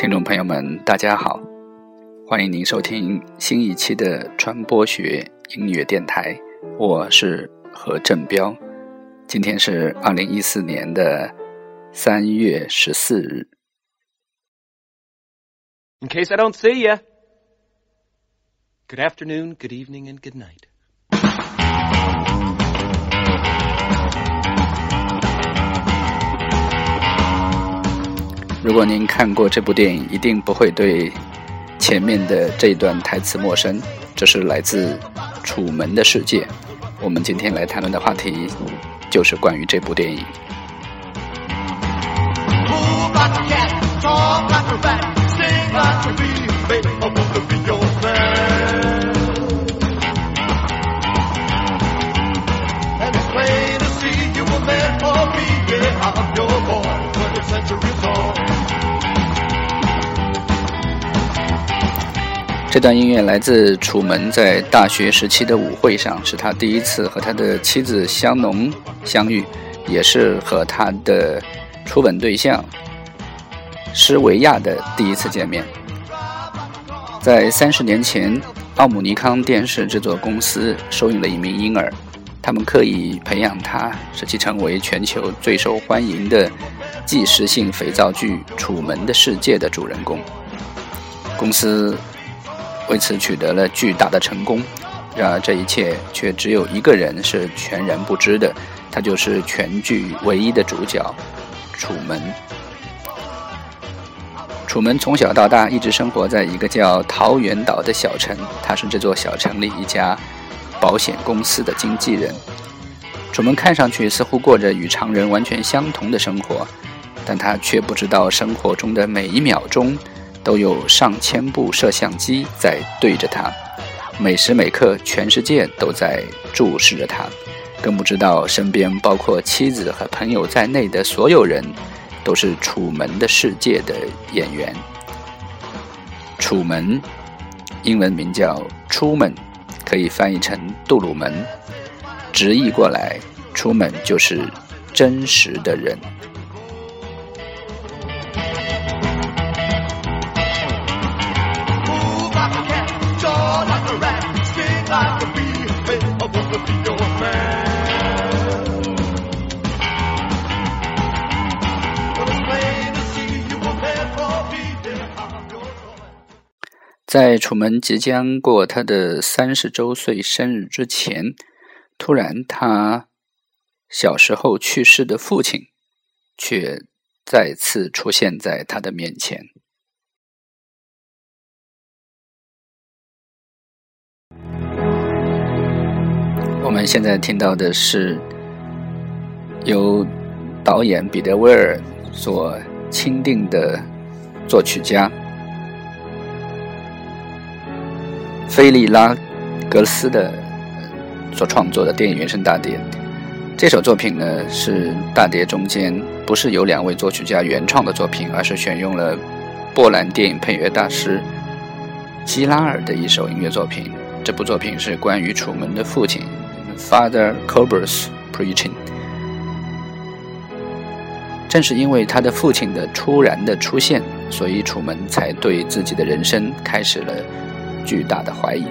听众朋友们，大家好，欢迎您收听新一期的传播学音乐电台，我是何振彪。今天是二零一四年的三月十四日。In case I don't see you, good afternoon, good evening, and good night. 如果您看过这部电影，一定不会对前面的这一段台词陌生，这是来自楚门的世界，我们今天来谈论的话题就是关于这部电影。这段音乐来自楚门在大学时期的舞会上，是他第一次和他的妻子香农相遇，也是和他的初吻对象施维亚的第一次见面。在三十年前，奥姆尼康电视制作公司收养了一名婴儿，他们刻意培养他，使其成为全球最受欢迎的纪实性肥皂剧《楚门的世界》的主人公。公司为此取得了巨大的成功。然而，这一切却只有一个人是全然不知的，他就是全剧唯一的主角——楚门。楚门从小到大一直生活在一个叫桃源岛的小城，他是这座小城里一家保险公司的经纪人。楚门看上去似乎过着与常人完全相同的生活，但他却不知道生活中的每一秒钟都有上千部摄像机在对着他，每时每刻全世界都在注视着他，更不知道身边包括妻子和朋友在内的所有人都是《楚门的世界》的演员。楚门，英文名叫“出门”，可以翻译成杜鲁门。直译过来出门就是真实的人。在楚门即将过他的三十周岁生日之前突然他小时候去世的父亲却再次出现在他的面前。我们现在听到的是由导演彼得威尔所钦定的作曲家菲利拉格斯的所创作的电影原声大碟。这首作品呢是大碟中间不是由两位作曲家原创的作品，而是选用了波兰电影配乐大师基拉尔的一首音乐作品。这部作品是关于楚门的父亲 Father Cobus Preaching。正是因为他的父亲的突然的出现，所以楚门才对自己的人生开始了巨大的怀疑。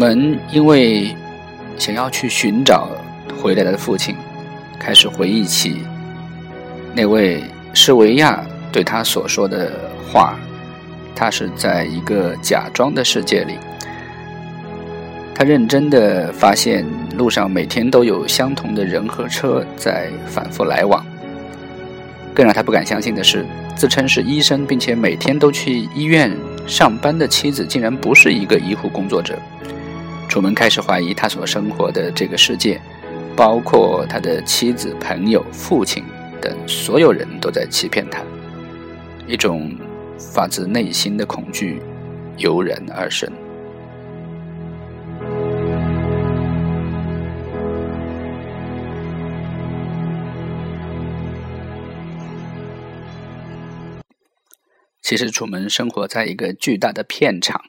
们因为想要去寻找回来的父亲，开始回忆起那位施维亚对他所说的话。他是在一个假装的世界里，他认真的发现路上每天都有相同的人和车在反复来往。更让他不敢相信的是，自称是医生并且每天都去医院上班的妻子竟然不是一个医护工作者。楚门开始怀疑他所生活的这个世界，包括他的妻子、朋友、父亲等所有人都在欺骗他。一种发自内心的恐惧油然而生。其实，楚门生活在一个巨大的片场。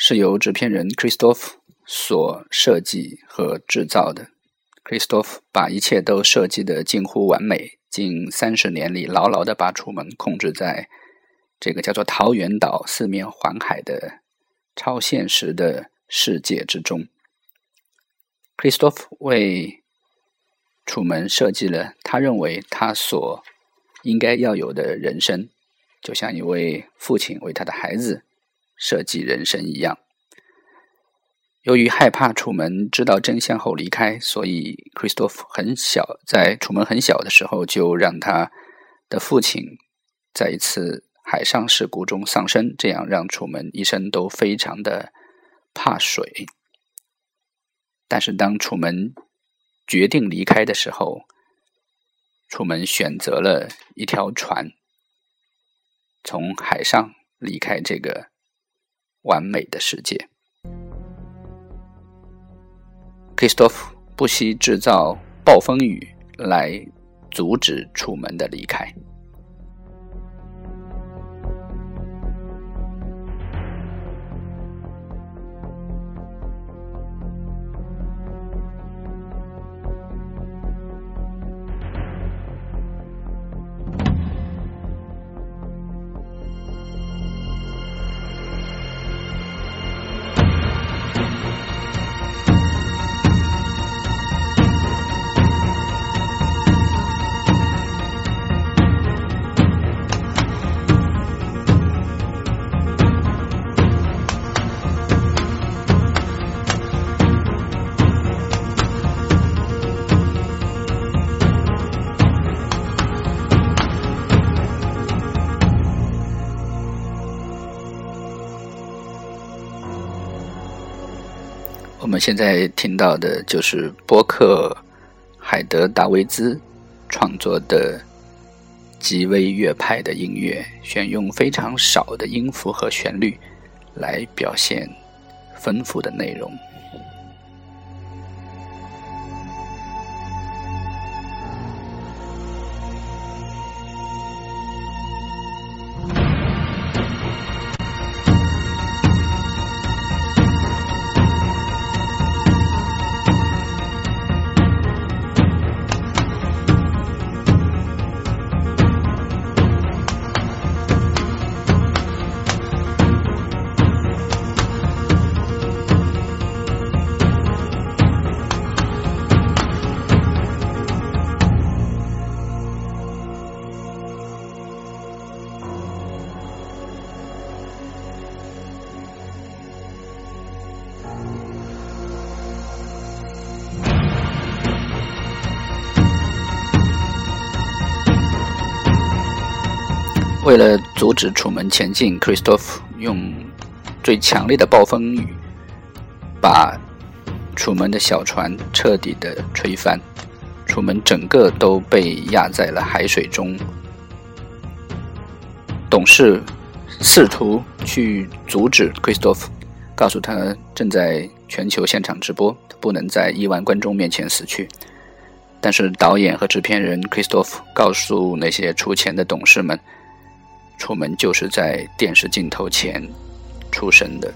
是由制片人 Christoph 所设计和制造的。Christoph 把一切都设计的近乎完美，近三十年里牢牢的把楚门控制在这个叫做桃源岛、四面环海的超现实的世界之中。Christoph 为楚门设计了他认为他所应该要有的人生，就像一位父亲为他的孩子。设计人生一样。由于害怕楚门知道真相后离开，所以 Christoph 很小，在楚门很小的时候就让他的父亲在一次海上事故中丧生，这样让楚门一生都非常的怕水。但是当楚门决定离开的时候，楚门选择了一条船，从海上离开这个。完美的世界。Christoph 不惜制造暴风雨来阻止楚门的离开。我们现在听到的就是波克海德达维兹创作的极微乐派的音乐，选用非常少的音符和旋律来表现丰富的内容。为了阻止楚门前进，Christoph 用最强烈的暴风雨把楚门的小船彻底的吹翻，楚门整个都被压在了海水中。董事试图去阻止 Christoph，告诉他正在全球现场直播，不能在亿万观众面前死去。但是导演和制片人 Christoph 告诉那些出钱的董事们。出门就是在电视镜头前出生的。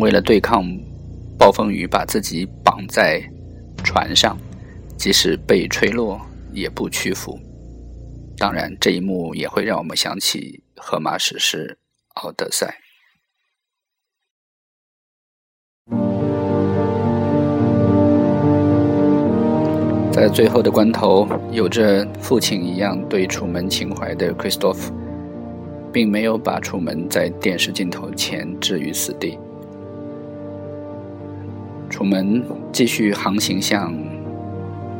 为了对抗暴风雨，把自己绑在船上，即使被吹落也不屈服。当然，这一幕也会让我们想起荷马史诗《奥德赛》。在最后的关头，有着父亲一样对楚门情怀的 Christoph，并没有把楚门在电视镜头前置于死地。楚门继续航行向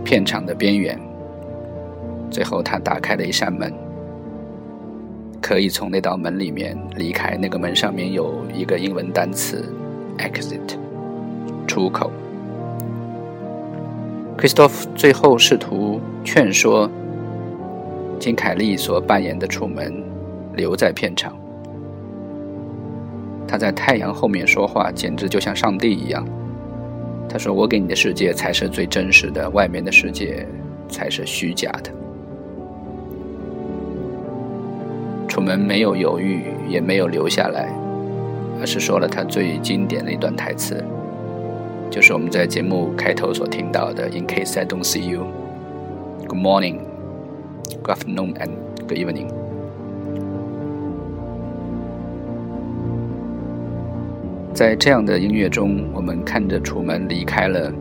片场的边缘，最后他打开了一扇门，可以从那道门里面离开。那个门上面有一个英文单词 “exit”，出口。Christoph 最后试图劝说金凯利所扮演的楚门留在片场。他在太阳后面说话，简直就像上帝一样。他说：“我给你的世界才是最真实的，外面的世界才是虚假的。”楚门没有犹豫，也没有留下来，而是说了他最经典的一段台词。就是我们在节目开头所听到的 "In case I don't see you, good morning, good afternoon, and good evening." 在这样的音乐中，我们看着楚门离开了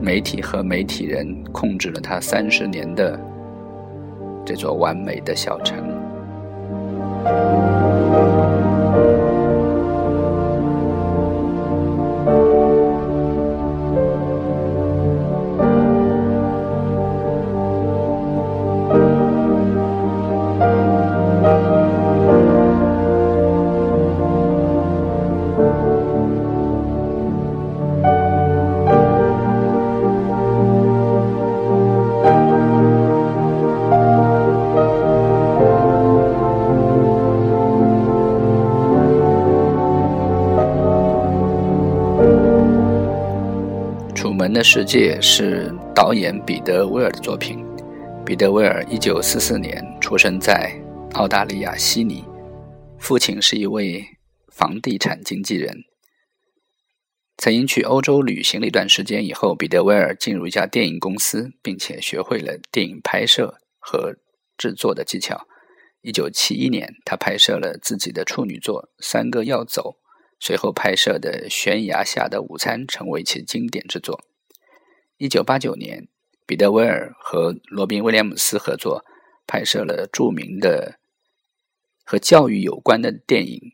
媒体和媒体人控制了他三十年的这座完美的小城。人的世界是导演彼得·威尔的作品。彼得·威尔1944年出生在澳大利亚悉尼，父亲是一位房地产经纪人。曾因去欧洲旅行了一段时间以后，彼得·威尔进入一家电影公司，并且学会了电影拍摄和制作的技巧。1971年，他拍摄了自己的处女作《三个要走》，随后拍摄的《悬崖下的午餐》成为其经典之作。一九八九年，彼得·威尔和罗宾·威廉姆斯合作拍摄了著名的和教育有关的电影《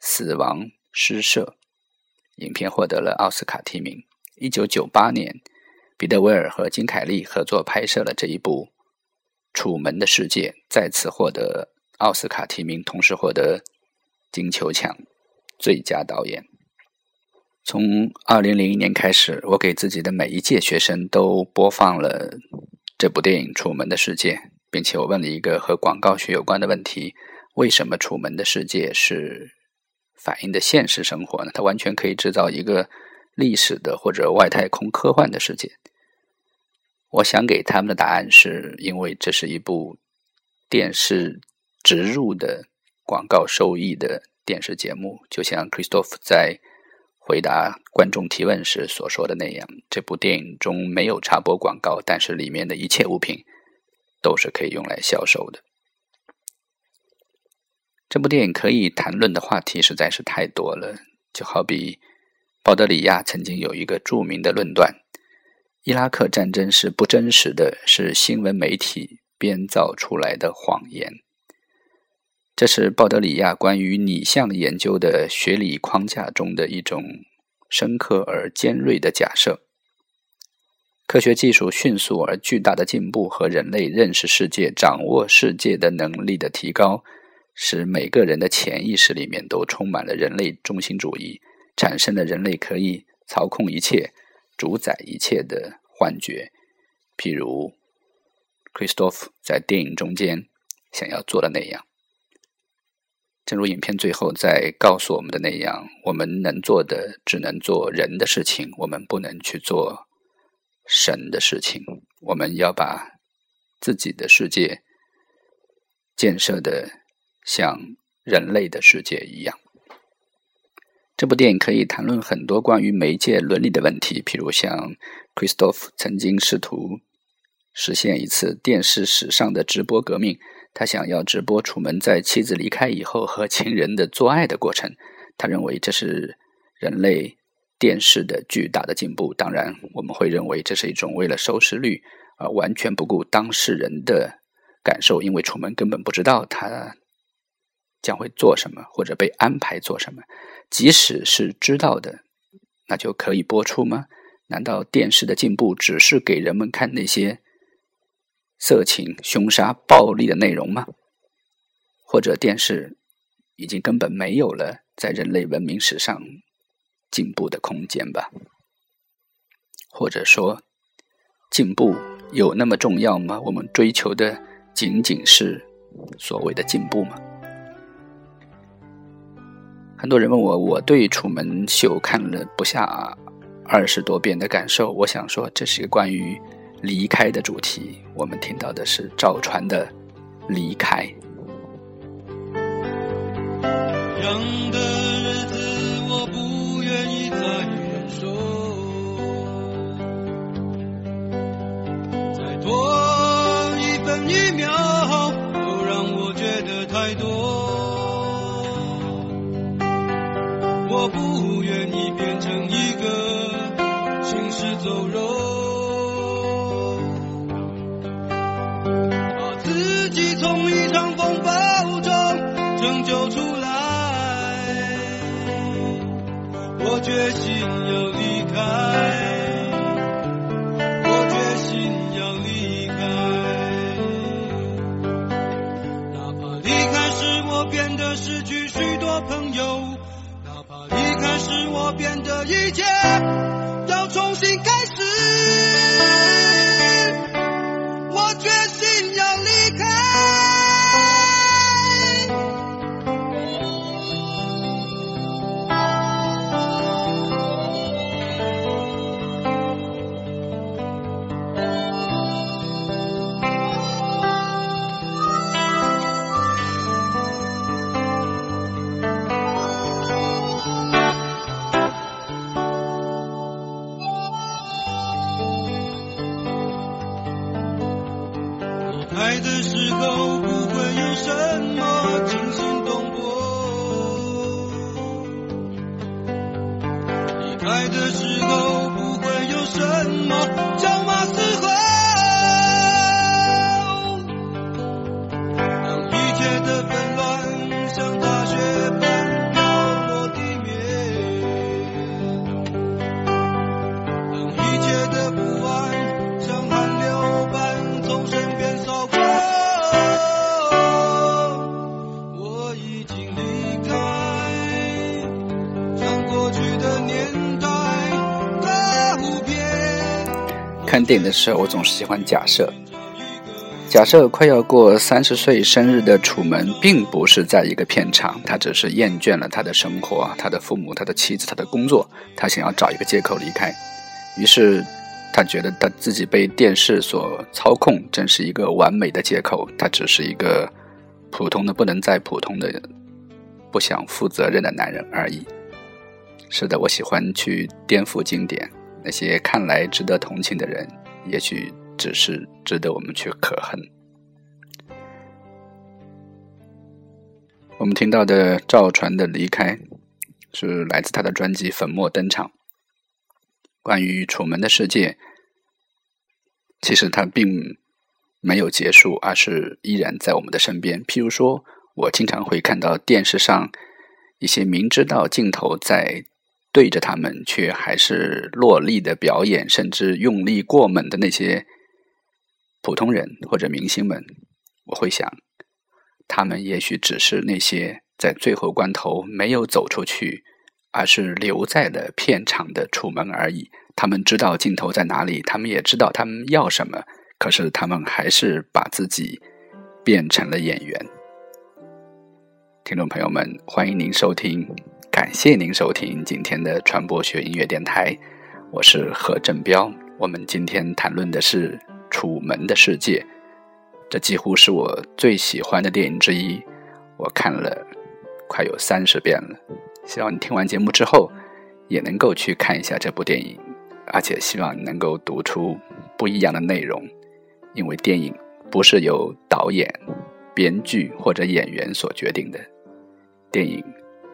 死亡诗社》，影片获得了奥斯卡提名。一九九八年，彼得·威尔和金凯利合作拍摄了这一部《楚门的世界》，再次获得奥斯卡提名，同时获得金球奖最佳导演。从二零零一年开始，我给自己的每一届学生都播放了这部电影《楚门的世界》，并且我问了一个和广告学有关的问题：为什么《楚门的世界》是反映的现实生活呢？它完全可以制造一个历史的或者外太空科幻的世界。我想给他们的答案是因为这是一部电视植入的广告收益的电视节目，就像 Christoph 在。回答观众提问时所说的那样，这部电影中没有插播广告，但是里面的一切物品都是可以用来销售的。这部电影可以谈论的话题实在是太多了，就好比鲍德里亚曾经有一个著名的论断：伊拉克战争是不真实的，是新闻媒体编造出来的谎言。这是鲍德里亚关于拟像研究的学理框架中的一种深刻而尖锐的假设。科学技术迅速而巨大的进步和人类认识世界、掌握世界的能力的提高，使每个人的潜意识里面都充满了人类中心主义，产生了人类可以操控一切、主宰一切的幻觉。譬如，Christoph 在电影中间想要做的那样。正如影片最后在告诉我们的那样，我们能做的只能做人的事情，我们不能去做神的事情。我们要把自己的世界建设的像人类的世界一样。这部电影可以谈论很多关于媒介伦理的问题，譬如像 Christoph 曾经试图实现一次电视史上的直播革命，他想要直播楚门在妻子离开以后和情人的做爱的过程。他认为这是人类电视的巨大的进步。当然，我们会认为这是一种为了收视率而完全不顾当事人的感受，因为楚门根本不知道他将会做什么或者被安排做什么。即使是知道的，那就可以播出吗？难道电视的进步只是给人们看那些色情、凶杀、暴力的内容吗？或者电视已经根本没有了在人类文明史上进步的空间吧？或者说，进步有那么重要吗？我们追求的仅仅是所谓的进步吗？很多人问我，我对《楚门秀》看了不下二十多遍的感受。我想说，这是关于离开的主题。我们听到的是赵传的离开。样的日子我不愿意再忍受，再多一分一秒都让我觉得太多。我不愿意变成一个行尸走肉，自己从一场风暴中拯救出来。我决心要离开，我决心要离开，哪怕离开使我变得失去许多朋友。哪怕离开使我变得一切要重新开始，看电影的时候，我总是喜欢假设，假设快要过三十岁生日的楚门，并不是在一个片场，他只是厌倦了他的生活、他的父母、他的妻子、他的工作，他想要找一个借口离开。于是，他觉得他自己被电视所操控，真是一个完美的借口。他只是一个普通的不能再普通的、不想负责任的男人而已。是的，我喜欢去颠覆经典。那些看来值得同情的人，也许只是值得我们去可恨。我们听到的赵传的离开，是来自他的专辑《粉墨登场》。关于楚门的世界，其实它并没有结束，而是依然在我们的身边。譬如说，我经常会看到电视上一些明知道镜头在对着他们，却还是落力的表演，甚至用力过猛的那些普通人或者明星们，我会想，他们也许只是那些在最后关头没有走出去，而是留在了片场的楚门而已。他们知道镜头在哪里，他们也知道他们要什么，可是他们还是把自己变成了演员。听众朋友们，欢迎您收听，感谢您收听今天的传播学音乐电台，我是何振彪。我们今天谈论的是《楚门的世界》，这几乎是我最喜欢的电影之一，我看了快有三十遍了。希望你听完节目之后，也能够去看一下这部电影，而且希望能够读出不一样的内容，因为电影不是由导演、编剧或者演员所决定的。电影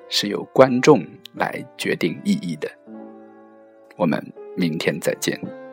是由观众来决定意义的。我们明天再见。